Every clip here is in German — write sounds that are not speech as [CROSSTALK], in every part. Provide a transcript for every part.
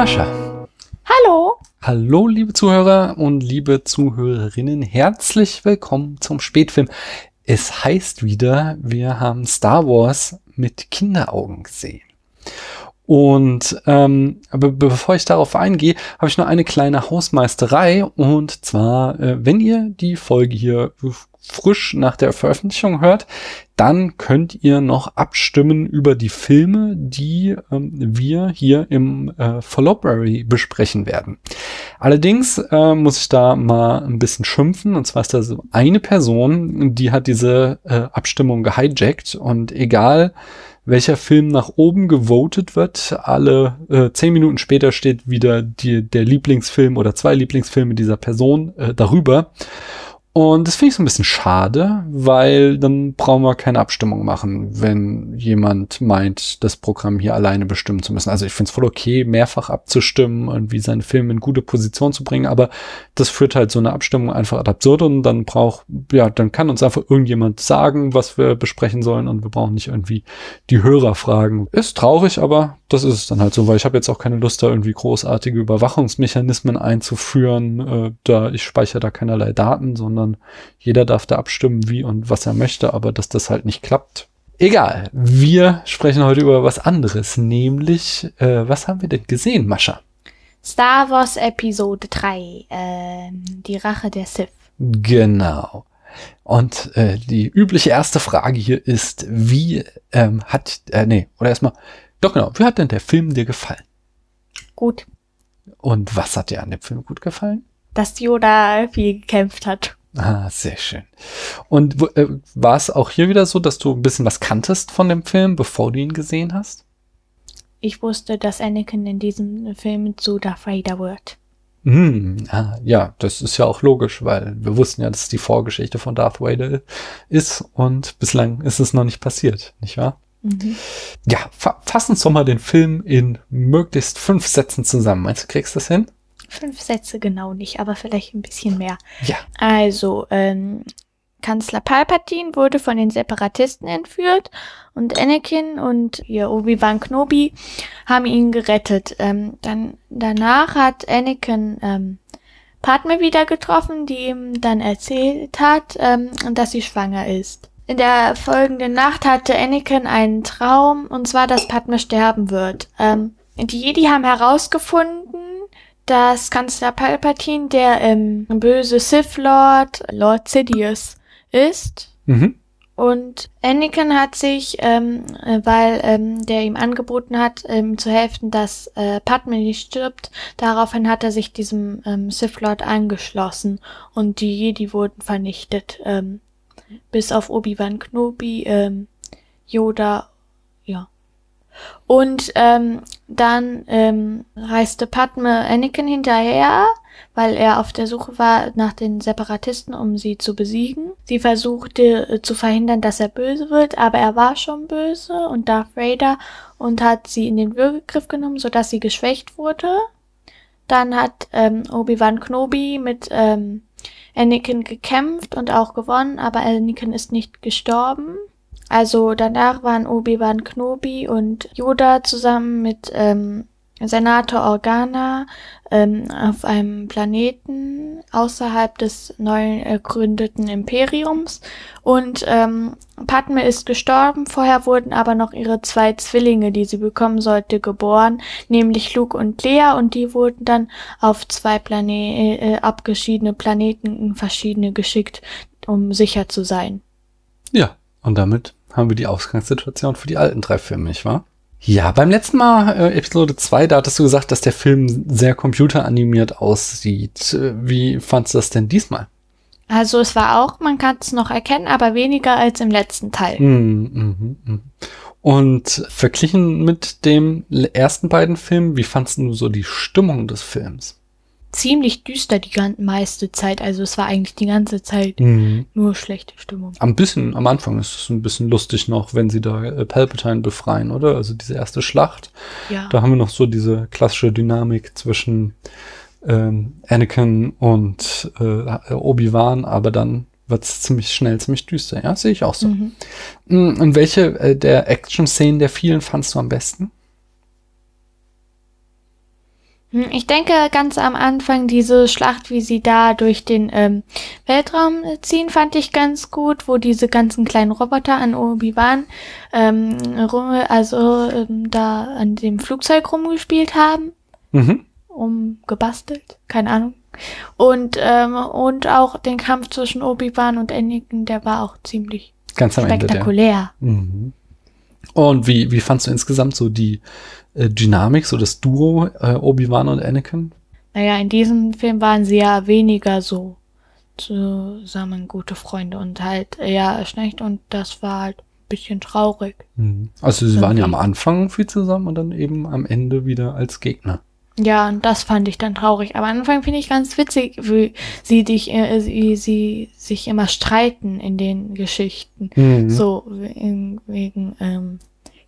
Hallo Mascha. Hallo. Hallo liebe Zuhörer und liebe Zuhörerinnen. Herzlich willkommen zum Spätfilm. Es heißt wieder, wir haben Star Wars mit Kinderaugen gesehen. Und ähm, aber bevor ich darauf eingehe, habe ich noch eine kleine Hausmeisterei. Und zwar, äh, wenn ihr die Folge hier frisch nach der Veröffentlichung hört, dann könnt ihr noch abstimmen über die Filme, die ähm, wir hier im äh, Library besprechen werden. Allerdings äh, muss ich da mal ein bisschen schimpfen. Und zwar ist da so eine Person, die hat diese äh, Abstimmung gehijackt und egal welcher Film nach oben gewotet wird. Alle äh, zehn Minuten später steht wieder die, der Lieblingsfilm oder zwei Lieblingsfilme dieser Person äh, darüber. Und das finde ich so ein bisschen schade, weil dann brauchen wir keine Abstimmung machen, wenn jemand meint, das Programm hier alleine bestimmen zu müssen. Also ich finde es voll okay, mehrfach abzustimmen und wie seinen Film in gute Position zu bringen, aber das führt halt so eine Abstimmung einfach ad absurdum und dann braucht, ja, dann kann uns einfach irgendjemand sagen, was wir besprechen sollen und wir brauchen nicht irgendwie die Hörer fragen. Ist traurig, aber das ist es dann halt so, weil ich habe jetzt auch keine Lust, da irgendwie großartige Überwachungsmechanismen einzuführen. Äh, da ich speichere da keinerlei Daten, sondern jeder darf da abstimmen, wie und was er möchte, aber dass das halt nicht klappt. Egal, wir sprechen heute über was anderes, nämlich, äh, was haben wir denn gesehen, Mascha? Star Wars Episode 3, äh, die Rache der Sith. Genau. Und äh, die übliche erste Frage hier ist, wie ähm, hat, äh, nee, oder erstmal, doch genau, wie hat denn der Film dir gefallen? Gut. Und was hat dir an dem Film gut gefallen? Dass Yoda viel gekämpft hat. Ah, sehr schön. Und äh, war es auch hier wieder so, dass du ein bisschen was kanntest von dem Film, bevor du ihn gesehen hast? Ich wusste, dass Anakin in diesem Film zu Darth Vader wird. Hm, ah, ja, das ist ja auch logisch, weil wir wussten ja, dass es die Vorgeschichte von Darth Vader ist und bislang ist es noch nicht passiert, nicht wahr? Mhm. Ja, fa fass uns doch mal den Film in möglichst fünf Sätzen zusammen. Meinst du, kriegst du das hin? Fünf Sätze genau nicht, aber vielleicht ein bisschen mehr. Ja. Also, ähm, Kanzler Palpatine wurde von den Separatisten entführt und Anakin und ihr Obi-Wan Kenobi haben ihn gerettet. Ähm, dann danach hat Anakin ähm, Padme wieder getroffen, die ihm dann erzählt hat, ähm, dass sie schwanger ist. In der folgenden Nacht hatte Anakin einen Traum, und zwar, dass Padme sterben wird. Ähm, die Jedi haben herausgefunden, dass Kanzler Palpatine der ähm, böse Sith Lord, Lord Sidious, ist. Mhm. Und Anakin hat sich, ähm, weil ähm, der ihm angeboten hat, ähm, zu helfen, dass äh, Padme nicht stirbt, daraufhin hat er sich diesem ähm, Sith Lord angeschlossen und die Jedi wurden vernichtet. Ähm, bis auf Obi-Wan Kenobi, ähm, Yoda, ja. Und ähm, dann ähm, reiste Padme Anakin hinterher, weil er auf der Suche war nach den Separatisten, um sie zu besiegen. Sie versuchte äh, zu verhindern, dass er böse wird, aber er war schon böse und Darth Vader und hat sie in den Würgegriff genommen, sodass sie geschwächt wurde. Dann hat ähm, Obi-Wan Kenobi mit ähm, Anakin gekämpft und auch gewonnen, aber Anakin ist nicht gestorben. Also danach waren Obi-Wan Kenobi und Yoda zusammen mit ähm, Senator Organa ähm, auf einem Planeten außerhalb des neu gegründeten Imperiums. Und ähm, Padme ist gestorben, vorher wurden aber noch ihre zwei Zwillinge, die sie bekommen sollte, geboren, nämlich Luke und Lea und die wurden dann auf zwei Plane äh, abgeschiedene Planeten verschiedene geschickt, um sicher zu sein. Ja, und damit haben wir die Ausgangssituation für die alten drei Filme, nicht wahr? Ja, beim letzten Mal, äh, Episode 2, da hattest du gesagt, dass der Film sehr computeranimiert aussieht. Äh, wie fandst du das denn diesmal? Also es war auch, man kann es noch erkennen, aber weniger als im letzten Teil. Mm, mm, mm. Und verglichen mit dem ersten beiden Filmen, wie fandst du so die Stimmung des Films? Ziemlich düster die meiste Zeit. Also es war eigentlich die ganze Zeit mhm. nur schlechte Stimmung. Am bisschen, am Anfang ist es ein bisschen lustig noch, wenn sie da äh, Palpatine befreien, oder? Also diese erste Schlacht. Ja. Da haben wir noch so diese klassische Dynamik zwischen ähm, Anakin und äh, Obi-Wan, aber dann wird es ziemlich schnell, ziemlich düster. Ja, sehe ich auch so. Mhm. Mm, und welche äh, der Action-Szenen der vielen fandst du am besten? Hm, Ich denke, ganz am Anfang diese Schlacht, wie sie da durch den ähm, Weltraum äh, ziehen, fand ich ganz gut, wo diese ganzen kleinen Roboter an Obi-Wan ähm, rum, also ähm, da an dem Flugzeug rumgespielt haben, Mhm. umgebastelt, keine Ahnung. Und ähm, und auch den Kampf zwischen Obi-Wan und Anakin, der war auch ziemlich Ganz am Ende. Der. spektakulär. Mhm. Und wie, wie fandst du insgesamt so die äh, Dynamik, so das Duo äh, Obi-Wan und Anakin? Naja, in diesem Film waren sie ja weniger so zusammen gute Freunde und halt eher schlecht und das war halt ein bisschen traurig. Mhm. Also sie waren ja am Irgendwie. Anfang viel zusammen und dann eben am Ende wieder als Gegner. Ja, und das fand ich dann traurig. Aber am Anfang finde ich ganz witzig, wie sie dich, äh, wie sie sich immer streiten in den Geschichten. Mhm. So wegen, wegen ähm,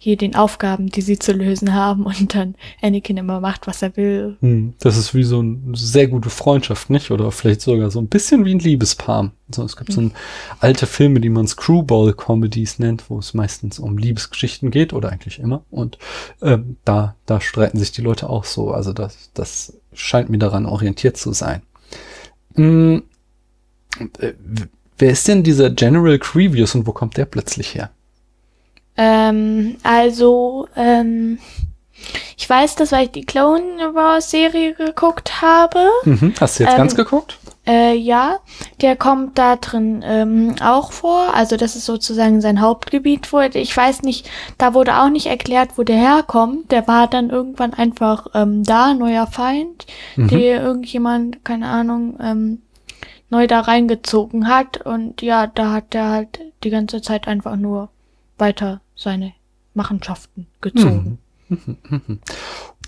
hier den Aufgaben, die sie zu lösen haben und dann Anakin immer macht, was er will. Hm, Das ist wie so eine sehr gute Freundschaft, nicht? Oder vielleicht sogar so ein bisschen wie ein Liebespaar. So, es gibt so ein, alte Filme, die man Screwball-Comedies nennt, wo es meistens um Liebesgeschichten geht oder eigentlich immer. Und ähm, da, da streiten sich die Leute auch so. Also das, das scheint mir daran orientiert zu sein. Hm, äh, wer ist denn dieser General Grievous und wo kommt der plötzlich her? Ähm, also, ähm, ich weiß das, weil ich die Clone Wars Serie geguckt habe. Mhm. Hast du jetzt Ähm, ganz geguckt? Äh, ja, der kommt da drin ähm, auch vor. Also das ist sozusagen sein Hauptgebiet. Wurde. Ich weiß nicht, da wurde auch nicht erklärt, wo der herkommt. Der war dann irgendwann einfach ähm, da, neuer Feind, Mhm. der irgendjemand, keine Ahnung, ähm, neu da reingezogen hat. Und ja, da hat der halt die ganze Zeit einfach nur weiter seine Machenschaften gezogen. [LAUGHS]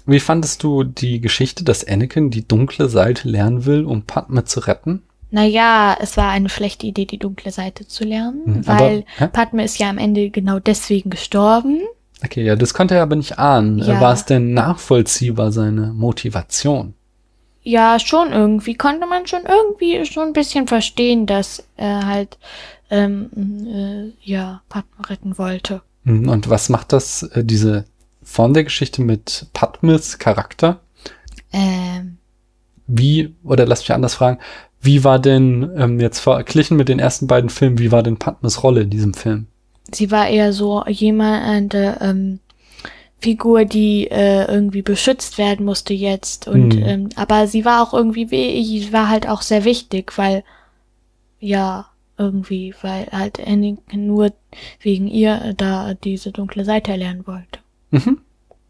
Wie fandest du die Geschichte, dass Anakin die dunkle Seite lernen will, um Padme zu retten? Naja, es war eine schlechte Idee, die dunkle Seite zu lernen, Mhm, aber- weil hä? Padme ist ja am Ende genau deswegen gestorben. Okay, ja, das konnte er aber nicht ahnen. Ja. War es denn nachvollziehbar, seine Motivation? Ja, schon irgendwie. Konnte man schon irgendwie schon ein bisschen verstehen, dass er halt, ähm, äh, ja, Padme retten wollte. Mhm, Und was macht das, äh, diese Form der Geschichte mit Padmes Charakter? Ähm, Wie, oder lass mich anders fragen, wie war denn ähm, jetzt verglichen mit den ersten beiden Filmen, wie war denn Padmes Rolle in diesem Film? sie war eher so jemand, äh, ähm, Figur, die äh, irgendwie beschützt werden musste jetzt. Und Mhm. ähm, aber sie war auch irgendwie, sie war halt auch sehr wichtig, weil ja irgendwie, weil halt Anakin nur wegen ihr äh, da diese dunkle Seite erlernen wollte. Mhm.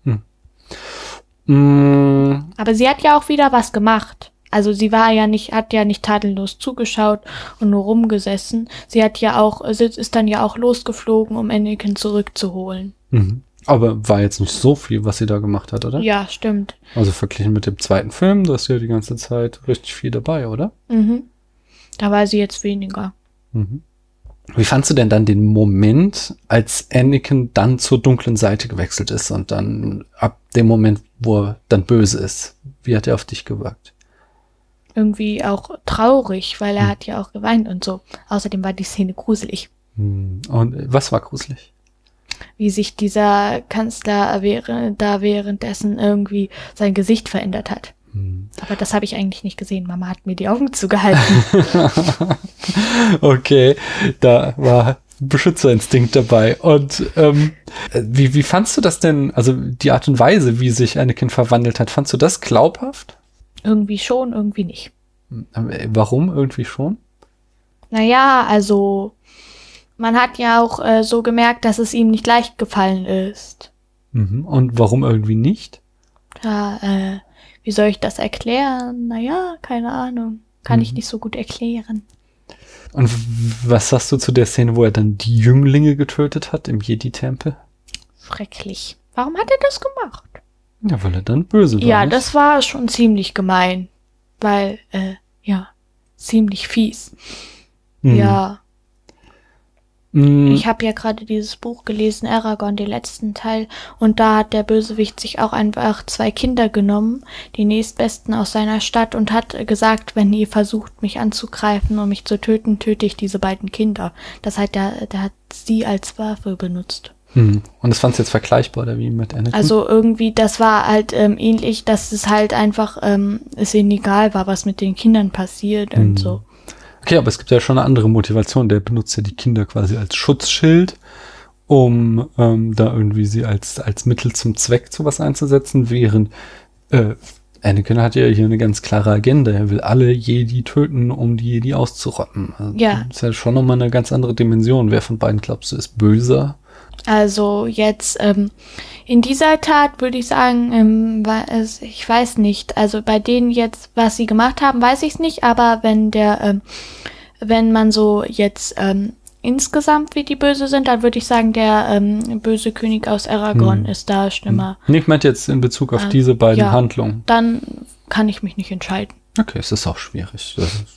Mhm. Mm, Aber sie hat ja auch wieder was gemacht. Also sie war ja nicht, hat ja nicht tadellos zugeschaut und nur rumgesessen. Sie hat ja auch, sie ist dann ja auch losgeflogen, um Anakin zurückzuholen. mhm. Aber war jetzt nicht so viel, was sie da gemacht hat, oder? Ja, stimmt. Also verglichen mit dem zweiten Film, da ist ja die ganze Zeit richtig viel dabei, oder? Mhm. Da war sie jetzt weniger. Mhm. Wie fandst du denn dann den Moment, als Anakin dann zur dunklen Seite gewechselt ist und dann ab dem Moment, wo er dann böse ist? Wie hat er auf dich gewirkt? Irgendwie auch traurig, weil er hat ja auch geweint und so. Außerdem war die Szene gruselig. Hm, Und was war gruselig? Wie sich dieser Kanzler da währenddessen irgendwie sein Gesicht verändert hat. Hm. Aber das habe ich eigentlich nicht gesehen. Mama hat mir die Augen zugehalten. [LAUGHS] [LAUGHS] Okay, da war Beschützerinstinkt dabei. Und ähm, äh, wie, wie fandst du das denn, also die Art und Weise, wie sich Anakin verwandelt hat, fandst du das glaubhaft? irgendwie schon, irgendwie nicht. Äh, Warum irgendwie schon? Naja, also man hat ja auch äh, so gemerkt, dass es ihm nicht leicht gefallen ist. Mhm. Und warum irgendwie nicht? Da, äh, wie soll ich das erklären? Naja, keine Ahnung. Kann ich Mhm. nicht so gut erklären. Und was sagst du zu der Szene, wo er dann die Jünglinge getötet hat im Jedi-Tempel? Schrecklich. Warum hat er das gemacht? Ja, weil er dann böse war. ja, nicht? das war schon ziemlich gemein. Weil, äh, ja, ziemlich fies. Mhm. Ja. Ich habe ja gerade dieses Buch gelesen, Aragorn, den letzten Teil, und da hat der Bösewicht sich auch einfach zwei Kinder genommen, die nächstbesten aus seiner Stadt, und hat gesagt, wenn ihr versucht, mich anzugreifen und mich zu töten, töte ich diese beiden Kinder. Das heißt, der, der hat sie als Waffe benutzt. Hm. Und das fandst du jetzt vergleichbar oder wie mit Anakin? Also irgendwie, das war halt ähm, ähnlich, dass es halt einfach ähm, es ihnen egal war, was mit den Kindern passiert Hm. und so. Okay, aber es gibt ja schon eine andere Motivation. Der benutzt ja die Kinder quasi als Schutzschild, um ähm, da irgendwie sie als, als Mittel zum Zweck zu was einzusetzen, während äh, Anakin hat ja hier eine ganz klare Agenda. Er will alle Jedi töten, um die Jedi auszurotten. Also Ja. Das ist ja schon nochmal eine ganz andere Dimension. Wer von beiden glaubst du ist böser? Also jetzt ähm, in dieser Tat würde ich sagen, ähm, war es, ich weiß nicht. Also bei denen jetzt, was sie gemacht haben, weiß ich es nicht. Aber wenn der, ähm, wenn man so jetzt ähm, insgesamt wie die böse sind, dann würde ich sagen, der ähm, böse König aus Aragorn Hm. ist da schlimmer. Nee, ich meinte jetzt in Bezug auf Ah, diese beiden ja. Handlungen. Dann kann ich mich nicht entscheiden. Okay, es ist auch schwierig. Ist,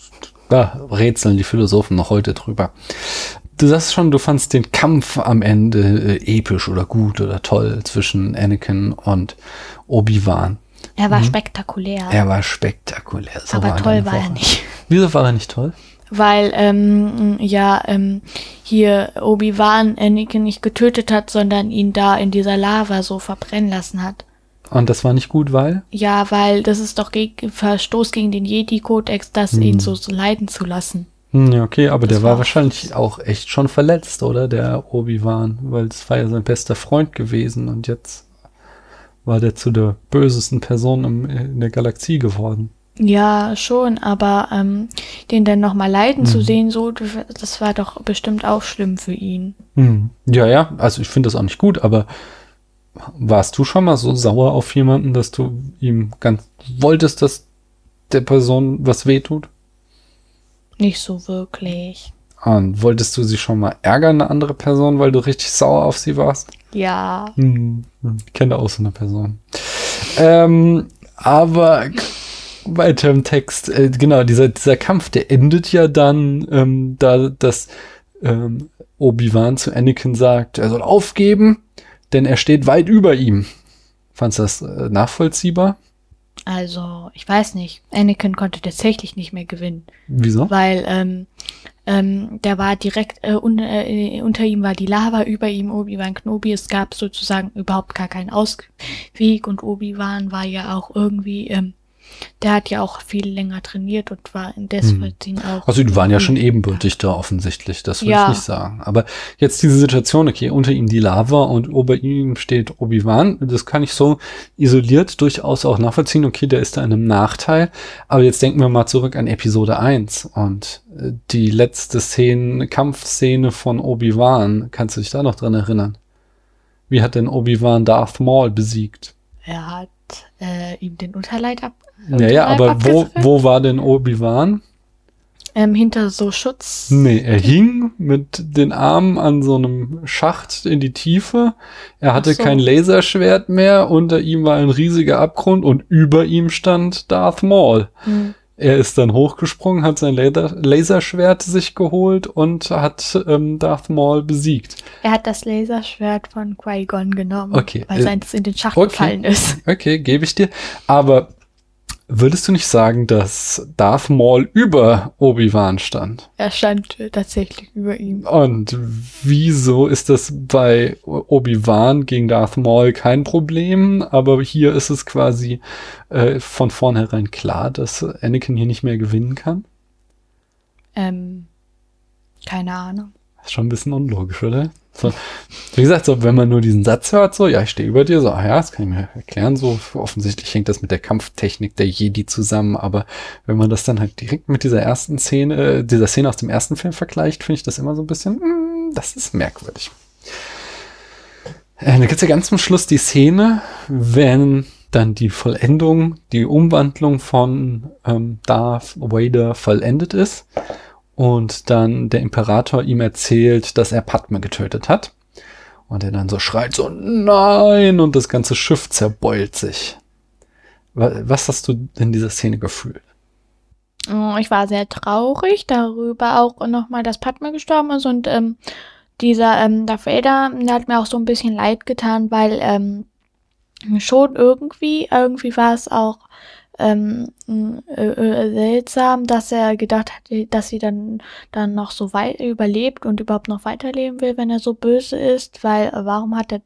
da rätseln die Philosophen noch heute drüber. Du sagst schon, du fandst den Kampf am Ende äh, episch oder gut oder toll zwischen Anakin und Obi-Wan. Er war spektakulär. Mhm. Er war spektakulär. So aber war toll war er nicht. Wieso war er nicht toll? Weil, ähm, ja, ähm, hier Obi-Wan Anakin nicht getötet hat, sondern ihn da in dieser Lava so verbrennen lassen hat. Und das war nicht gut, weil? Ja, weil das ist doch geg Verstoß gegen den Jedi-Kodex, das Hm. ihn so, so leiden zu lassen. Hm, ja, okay, aber Das der war war- wahrscheinlich auch echt schon verletzt, oder? Der Obi-Wan, weil es war ja sein bester Freund gewesen und jetzt war der zu der bösesten Person im, in der Galaxie geworden. Ja, schon, aber ähm, den dann nochmal leiden zu Mhm. sehen, so, das war doch bestimmt auch schlimm für ihn. Hm. Ja, ja, also ich finde das auch nicht gut, aber warst du schon mal so sauer auf jemanden, dass du ihm ganz wolltest, dass der Person was wehtut? Nicht so wirklich. Und wolltest du sie schon mal ärgern, eine andere Person, weil du richtig sauer auf sie warst? Ja. Hm, ich kenne auch so eine Person. Ähm, aber weiter im Text, äh, genau, dieser, dieser Kampf, der endet ja dann, ähm, da, dass ähm, Obi-Wan zu Anakin sagt, er soll aufgeben, denn er steht weit über ihm. Fandst du das äh, nachvollziehbar? Also, ich weiß nicht. Anakin konnte tatsächlich nicht mehr gewinnen. Wieso? weil ähm, ähm, der war direkt äh, un äh, unter ihm war die Lava, über ihm Obi-Wan Kenobi. Es gab sozusagen überhaupt gar keinen Ausweg und Obi-Wan war ja auch irgendwie, ähm, der hat ja auch viel länger trainiert und war deswegen auch. Also die waren ja schon ebenbürtig da offensichtlich, das würde Ja. ich nicht sagen. Aber jetzt diese Situation, okay, unter ihm die Lava und über ihm steht Obi-Wan, das kann ich so isoliert durchaus auch nachvollziehen. Okay, der ist da in einem Nachteil. Aber jetzt denken wir mal zurück an Episode 1 und äh, die letzte Szene, Kampfszene von Obi-Wan. Kannst du dich da noch dran erinnern? Wie hat denn Obi-Wan Darth Maul besiegt? Er hat äh, ihm den Unterleib ab. Ja, ja, Unterleib aber wo, wo war denn Obi-Wan? Ähm, hinter so Schutz. Nee, er hing mit den Armen an so einem Schacht in die Tiefe. Er hatte so. kein Laserschwert mehr. Unter ihm war ein riesiger Abgrund und über ihm stand Darth Maul. Hm. Er ist dann hochgesprungen, hat sein Laser Laserschwert sich geholt und hat ähm, Darth Maul besiegt. Er hat das Laserschwert von Qui-Gon genommen, Okay, weil äh, seins in den Schacht okay. gefallen ist. Okay, gebe ich dir. Aber würdest du nicht sagen, dass Darth Maul über Obi-Wan stand? Er stand tatsächlich über ihm. Und wieso ist das bei Obi-Wan gegen Darth Maul kein Problem, aber hier ist es quasi äh, von vornherein klar, dass Anakin hier nicht mehr gewinnen kann? Ähm, keine Ahnung. ist schon ein bisschen unlogisch, oder? So, wie gesagt, so, wenn man nur diesen Satz hört, so, ja, ich stehe über dir, so, ah ja, das kann ich mir erklären, so, offensichtlich hängt das mit der Kampftechnik der Jedi zusammen, aber wenn man das dann halt direkt mit dieser ersten Szene, äh, dieser Szene aus dem ersten Film vergleicht, finde ich das immer so ein bisschen, mm, das ist merkwürdig. Äh, da gibt's ja ganz zum Schluss die Szene, wenn dann die Vollendung, die Umwandlung von ähm, Darth Vader vollendet ist und dann der Imperator ihm erzählt, dass er Padme getötet hat. Und er dann so schreit so, nein, und das ganze Schiff zerbeult sich. Wa- Was hast du in dieser Szene gefühlt? Oh, Ich war sehr traurig darüber auch nochmal, dass Padme gestorben ist und ähm, dieser ähm, Darth Vader, der hat mir auch so ein bisschen leid getan, weil ähm, schon irgendwie, irgendwie war es auch ähm, äh, äh, seltsam, dass er gedacht hat, dass sie dann dann noch so weit überlebt und überhaupt noch weiterleben will, wenn er so böse ist, weil äh, warum hat er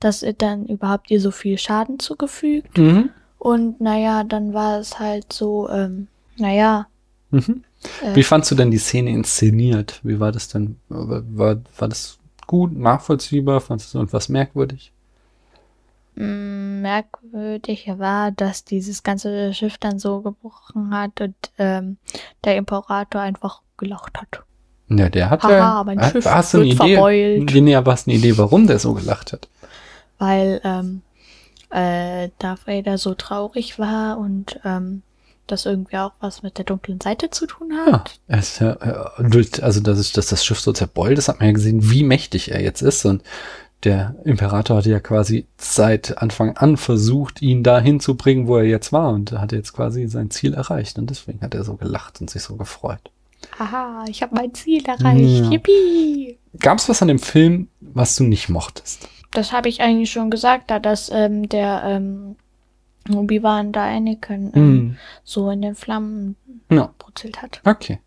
das dann überhaupt ihr so viel Schaden zugefügt? Mhm. Und naja, dann war es halt so, ähm, naja. Mhm. Äh, Wie fandst du denn die Szene inszeniert? Wie war das denn? War, war das gut, nachvollziehbar? Fandest du irgendwas merkwürdig? Merkwürdig war, dass dieses ganze Schiff dann so gebrochen hat und ähm, der Imperator einfach gelacht hat. Ja, der hat Haha, ja. mein äh, Schiff hast du eine wird Idee? verbeult. Nee, aber hast eine Idee, warum der so gelacht hat? Weil ähm, äh, Darth Vader so traurig war und ähm, das irgendwie auch was mit der dunklen Seite zu tun hat. ja, äh, durch, also dass, es- dass das Schiff so zerbeult ist, hat man ja gesehen, wie mächtig er jetzt ist. Und der Imperator hatte ja quasi seit Anfang an versucht, ihn da hinzubringen, wo er jetzt war. Und er hat jetzt quasi sein Ziel erreicht. Und deswegen hat er so gelacht und sich so gefreut. Haha, ich habe mein Ziel erreicht. Ja. Yippie! Gab es was an dem Film, was du nicht mochtest? Das habe ich eigentlich schon gesagt, da dass ähm, der ähm, Obi-Wan da Anakin ähm, Hm. so in den Flammen Ja. brutzelt hat. Okay.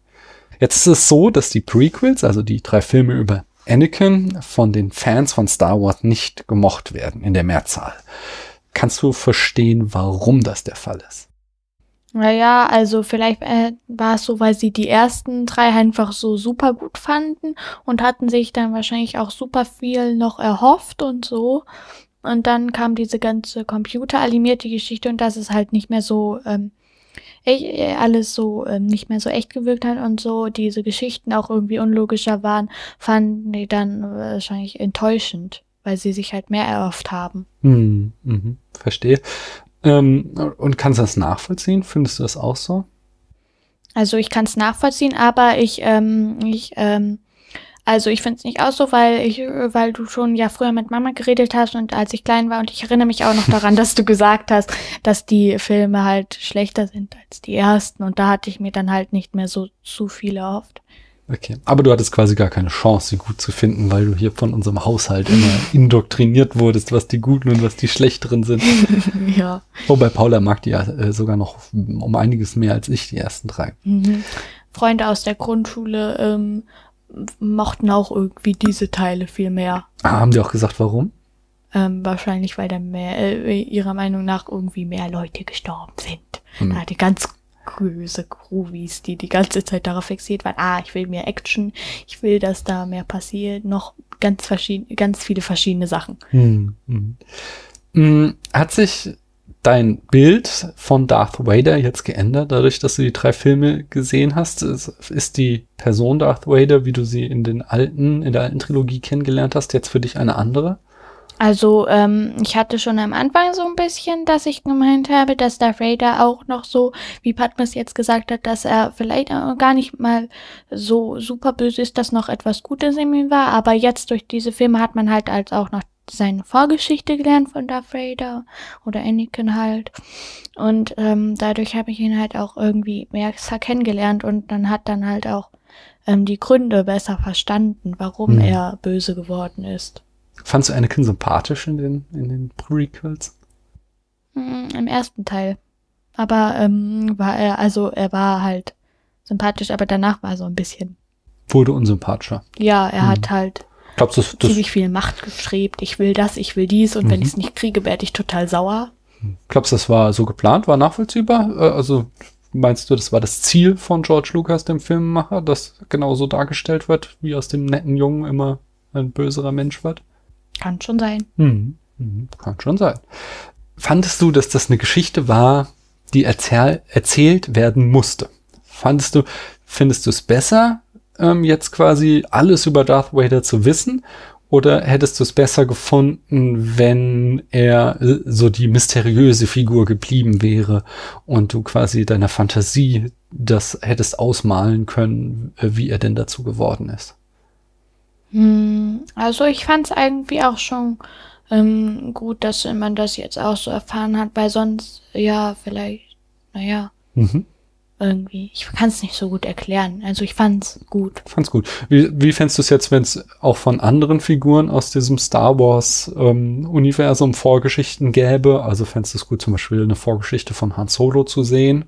Jetzt ist es so, dass die Prequels, also die drei Filme über Anakin, von den Fans von Star Wars nicht gemocht werden in der Mehrzahl. Kannst du verstehen, warum das der Fall ist? Naja, also vielleicht äh, war es so, weil sie die ersten drei einfach so super gut fanden und hatten sich dann wahrscheinlich auch super viel noch erhofft und so. Und dann kam diese ganze computeranimierte Geschichte und dass es halt nicht mehr so ähm, echt, äh, alles so ähm, nicht mehr so echt gewirkt hat und so diese Geschichten auch irgendwie unlogischer waren, fanden die dann wahrscheinlich enttäuschend, weil sie sich halt mehr erhofft haben. Hm, mhm, verstehe. Ähm, und kannst du das nachvollziehen? Findest du das auch so? Also ich kann es nachvollziehen, aber ich, ähm, ich, ähm, also ich finde es nicht auch so, weil ich, weil du schon ja früher mit Mama geredet hast und als ich klein war und ich erinnere mich auch noch daran, dass du gesagt hast, dass die Filme halt schlechter sind als die ersten und da hatte ich mir dann halt nicht mehr so zu viel erhofft. Okay. Aber du hattest quasi gar keine Chance, sie gut zu finden, weil du hier von unserem Haushalt immer [LAUGHS] indoktriniert wurdest, was die guten und was die schlechteren sind. [LAUGHS] ja. Wobei Paula mag die ja äh, sogar noch um einiges mehr als ich, die ersten drei. Mhm. Freunde aus der Grundschule ähm, mochten auch irgendwie diese Teile viel mehr. Ah, haben die auch gesagt, warum? Ähm, wahrscheinlich, weil da mehr, äh, ihrer Meinung nach irgendwie mehr Leute gestorben sind. Hm. Da die ganz böse Groovies, die die ganze Zeit darauf fixiert waren, ah, ich will mehr Action, ich will, dass da mehr passiert, noch ganz verschiedene, ganz viele verschiedene Sachen. Hm. Hm. Hm, Hat sich dein Bild von Darth Vader jetzt geändert, dadurch, dass du die drei Filme gesehen hast? Ist, die Person Darth Vader, wie du sie in den alten, in der alten Trilogie kennengelernt hast, jetzt für dich eine andere? Also, ähm, ich hatte schon am Anfang so ein bisschen, dass ich gemeint habe, dass Darth Vader auch noch so, wie Padmes jetzt gesagt hat, dass er vielleicht gar nicht mal so super böse ist, dass noch etwas Gutes in ihm war. Aber jetzt durch diese Filme hat man halt als auch noch seine Vorgeschichte gelernt von Darth Vader oder Anakin halt. Und ähm, dadurch habe ich ihn halt auch irgendwie mehr kennengelernt und dann hat dann halt auch ähm, die Gründe besser verstanden, warum Hm. er böse geworden ist. Fandst du Anakin sympathisch in den, in den Prequels? Mm, Im ersten Teil. Aber ähm, war er, also er war halt sympathisch, aber danach war er so ein bisschen. Wurde unsympathischer. Ja, er Mhm. hat halt Glaubst du, das, ziemlich viel Macht gestrebt. Ich will das, ich will dies und wenn Mhm. ich es nicht kriege, werde ich total sauer. glaubst, du, das war so geplant, war nachvollziehbar? Äh, Also meinst du, das war das Ziel von George Lucas, dem Filmemacher, dass genauso dargestellt wird, wie aus dem netten Jungen immer ein böserer Mensch wird? Kann schon sein. Mhm. Mhm. Kann schon sein. Fandest du, dass das eine Geschichte war, die erzähl erzählt werden musste? Fandest du, findest du es besser, ähm, jetzt quasi alles über Darth Vader zu wissen? Oder hättest du es besser gefunden, wenn er äh, so die mysteriöse Figur geblieben wäre und du quasi deiner Fantasie das hättest ausmalen können, äh, wie er denn dazu geworden ist? Hm, also ich fand es irgendwie auch schon ähm, gut, dass man das jetzt auch so erfahren hat, weil sonst, ja, vielleicht, naja, Mhm. Irgendwie. Ich kann es nicht so gut erklären. Also ich fand's gut. Fand's gut. Wie, wie fändest du es jetzt, wenn es auch von anderen Figuren aus diesem Star Wars ähm, Universum Vorgeschichten gäbe? Also fändest du es gut, zum Beispiel eine Vorgeschichte von Han Solo zu sehen?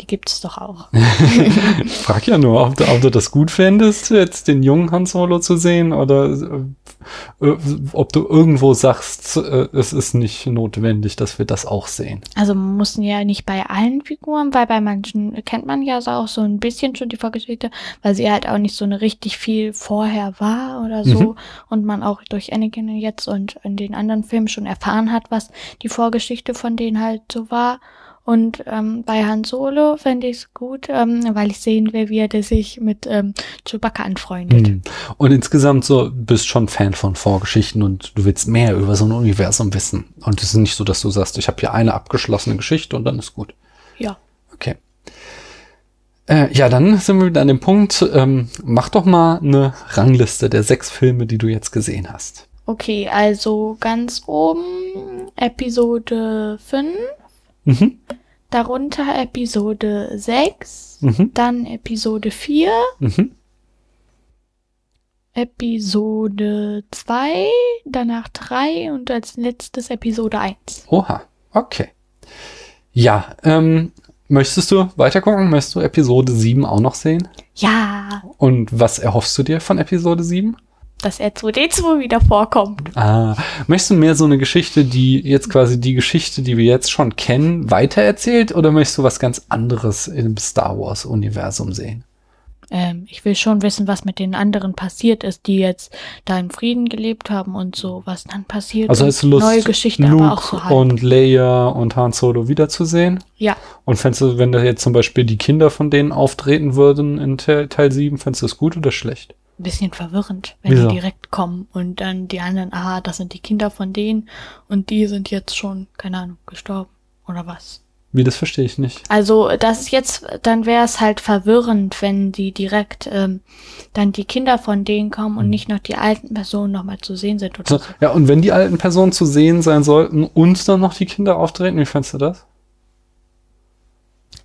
Die gibt's doch auch. ich [LAUGHS] frag ja nur, ob du, ob du das gut fändest, jetzt den jungen Han Solo zu sehen oder äh, äh, ob du irgendwo sagst, äh, es ist nicht notwendig, dass wir das auch sehen. Also man muss ja nicht bei allen Figuren, weil bei manchen kennt man ja so auch so ein bisschen schon die Vorgeschichte, weil sie halt auch nicht so eine richtig viel vorher war oder so mhm. und man auch durch Anakin jetzt und in den anderen Filmen schon erfahren hat, was die Vorgeschichte von denen halt so war. Und ähm, bei Han Solo fände ich es gut, ähm, weil ich sehen will, wie er sich mit ähm, Chewbacca anfreundet. Hm. Und insgesamt so bist schon Fan von Vorgeschichten und du willst mehr über so ein Universum wissen. Und es ist nicht so, dass du sagst, ich habe hier eine abgeschlossene Geschichte und dann ist gut. Ja. Okay. Äh, ja, dann sind wir wieder an dem Punkt. Ähm, mach doch mal eine Rangliste der sechs Filme, die du jetzt gesehen hast. Okay, also ganz oben Episode 5. Mhm. Darunter Episode 6, mhm. dann Episode 4, mhm. Episode 2, danach 3 und als letztes Episode 1. Oha, okay. Ja, ähm, möchtest du weitergucken? Möchtest du Episode 7 auch noch sehen? Ja. Und was erhoffst du dir von Episode 7? Dass R2D2 wieder vorkommt. Ah, möchtest du mehr so eine Geschichte, die jetzt quasi die Geschichte, die wir jetzt schon kennen, weitererzählt oder möchtest du was ganz anderes im Star Wars Universum sehen? Ähm, ich will schon wissen, was mit den anderen passiert ist, die jetzt da in Frieden gelebt haben und so, was dann passiert. Also ist Lust, neue Geschichte, Luke aber auch so halt. und Leia und Han Solo wiederzusehen? Ja. Und fändest du, wenn da jetzt zum Beispiel die Kinder von denen auftreten würden in Teil 7, fändest du das gut oder schlecht? Ein bisschen verwirrend, wenn Wieso? die direkt kommen und dann die anderen, aha, das sind die Kinder von denen und die sind jetzt schon, keine Ahnung, gestorben oder was. Wie, das verstehe ich nicht. Also, das ist jetzt, dann wäre es halt verwirrend, wenn die direkt ähm, dann die Kinder von denen kommen und hm. nicht noch die alten Personen nochmal zu sehen sind oder so, so. Ja, und wenn die alten Personen zu sehen sein sollten und dann noch die Kinder auftreten, wie fandst du das?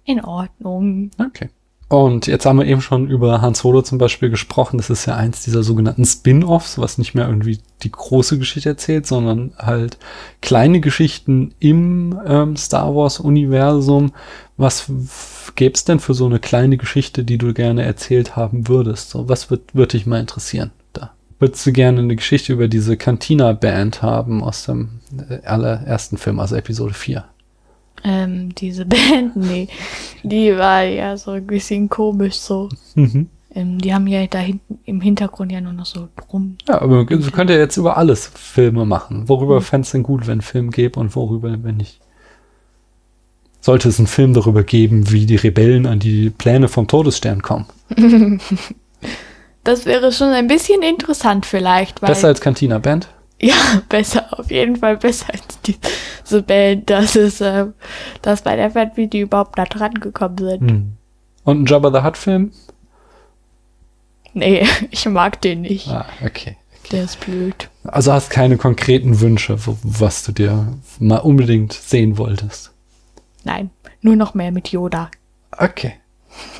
In Ordnung. Okay. Und jetzt haben wir eben schon über Han Solo zum Beispiel gesprochen. Das ist ja eins dieser sogenannten Spin-offs, was nicht mehr irgendwie die große Geschichte erzählt, sondern halt kleine Geschichten im ähm, Star Wars-Universum. Was gäbe es denn für so eine kleine Geschichte, die du gerne erzählt haben würdest? So, was würde würd dich mal interessieren da? Würdest du gerne eine Geschichte über diese Cantina-Band haben aus dem äh, allerersten Film, also Episode 4? Ähm, diese [LAUGHS] Band, nee, die war ja so ein bisschen komisch so. Mhm. Ähm, die haben ja da hinten im Hintergrund ja nur noch so drum. Ja, aber du könnt ja jetzt über alles Filme machen. Worüber mhm. fändest du denn gut, wenn ein Film gäbe und worüber, wenn nicht? Sollte es einen Film darüber geben, wie die Rebellen an die Pläne vom Todesstern kommen? [LAUGHS] das wäre schon ein bisschen interessant vielleicht. Besser als Cantina Band? Ja, [LAUGHS] besser, auf jeden Fall besser als diese Band. Das ist, äh, dass bei der wie die überhaupt da dran gekommen sind. Hm. Und ein Jabba the Hutt Film? Nee, [LAUGHS] ich mag den nicht. Ah, okay. okay. Der ist blöd. Also hast keine konkreten Wünsche, was du dir mal unbedingt sehen wolltest? Nein, nur noch mehr mit Yoda. Okay. [LAUGHS]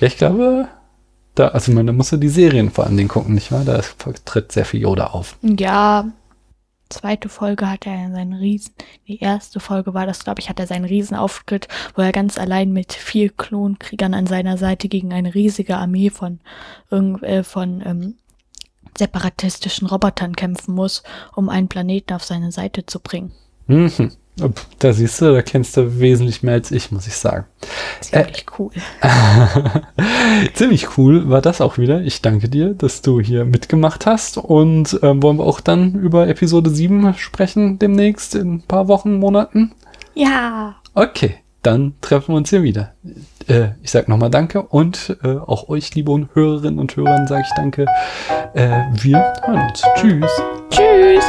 ja, ich glaube, da, also man, da musst du die Serien vor allen Dingen gucken, nicht wahr? Da tritt sehr viel Yoda auf. Ja, zweite Folge hat er seinen Riesen, die erste Folge war das, glaube ich, hat er seinen Riesenauftritt, wo er ganz allein mit vier Klonkriegern an seiner Seite gegen eine riesige Armee von, äh, von ähm, separatistischen Robotern kämpfen muss, um einen Planeten auf seine Seite zu bringen. Mhm. Da siehst du, da kennst du wesentlich mehr als ich, muss ich sagen. Ziemlich äh, cool. [LAUGHS] ziemlich cool war das auch wieder. Ich danke dir, dass du hier mitgemacht hast. Und ähm, wollen wir auch dann über Episode 7 sprechen demnächst in ein paar Wochen, Monaten? Ja. Okay, dann treffen wir uns hier wieder. Äh, ich sag nochmal Danke und äh, auch euch, liebe Hörerinnen und Hörern, sage ich Danke. Äh, wir hören uns. Tschüss. Tschüss.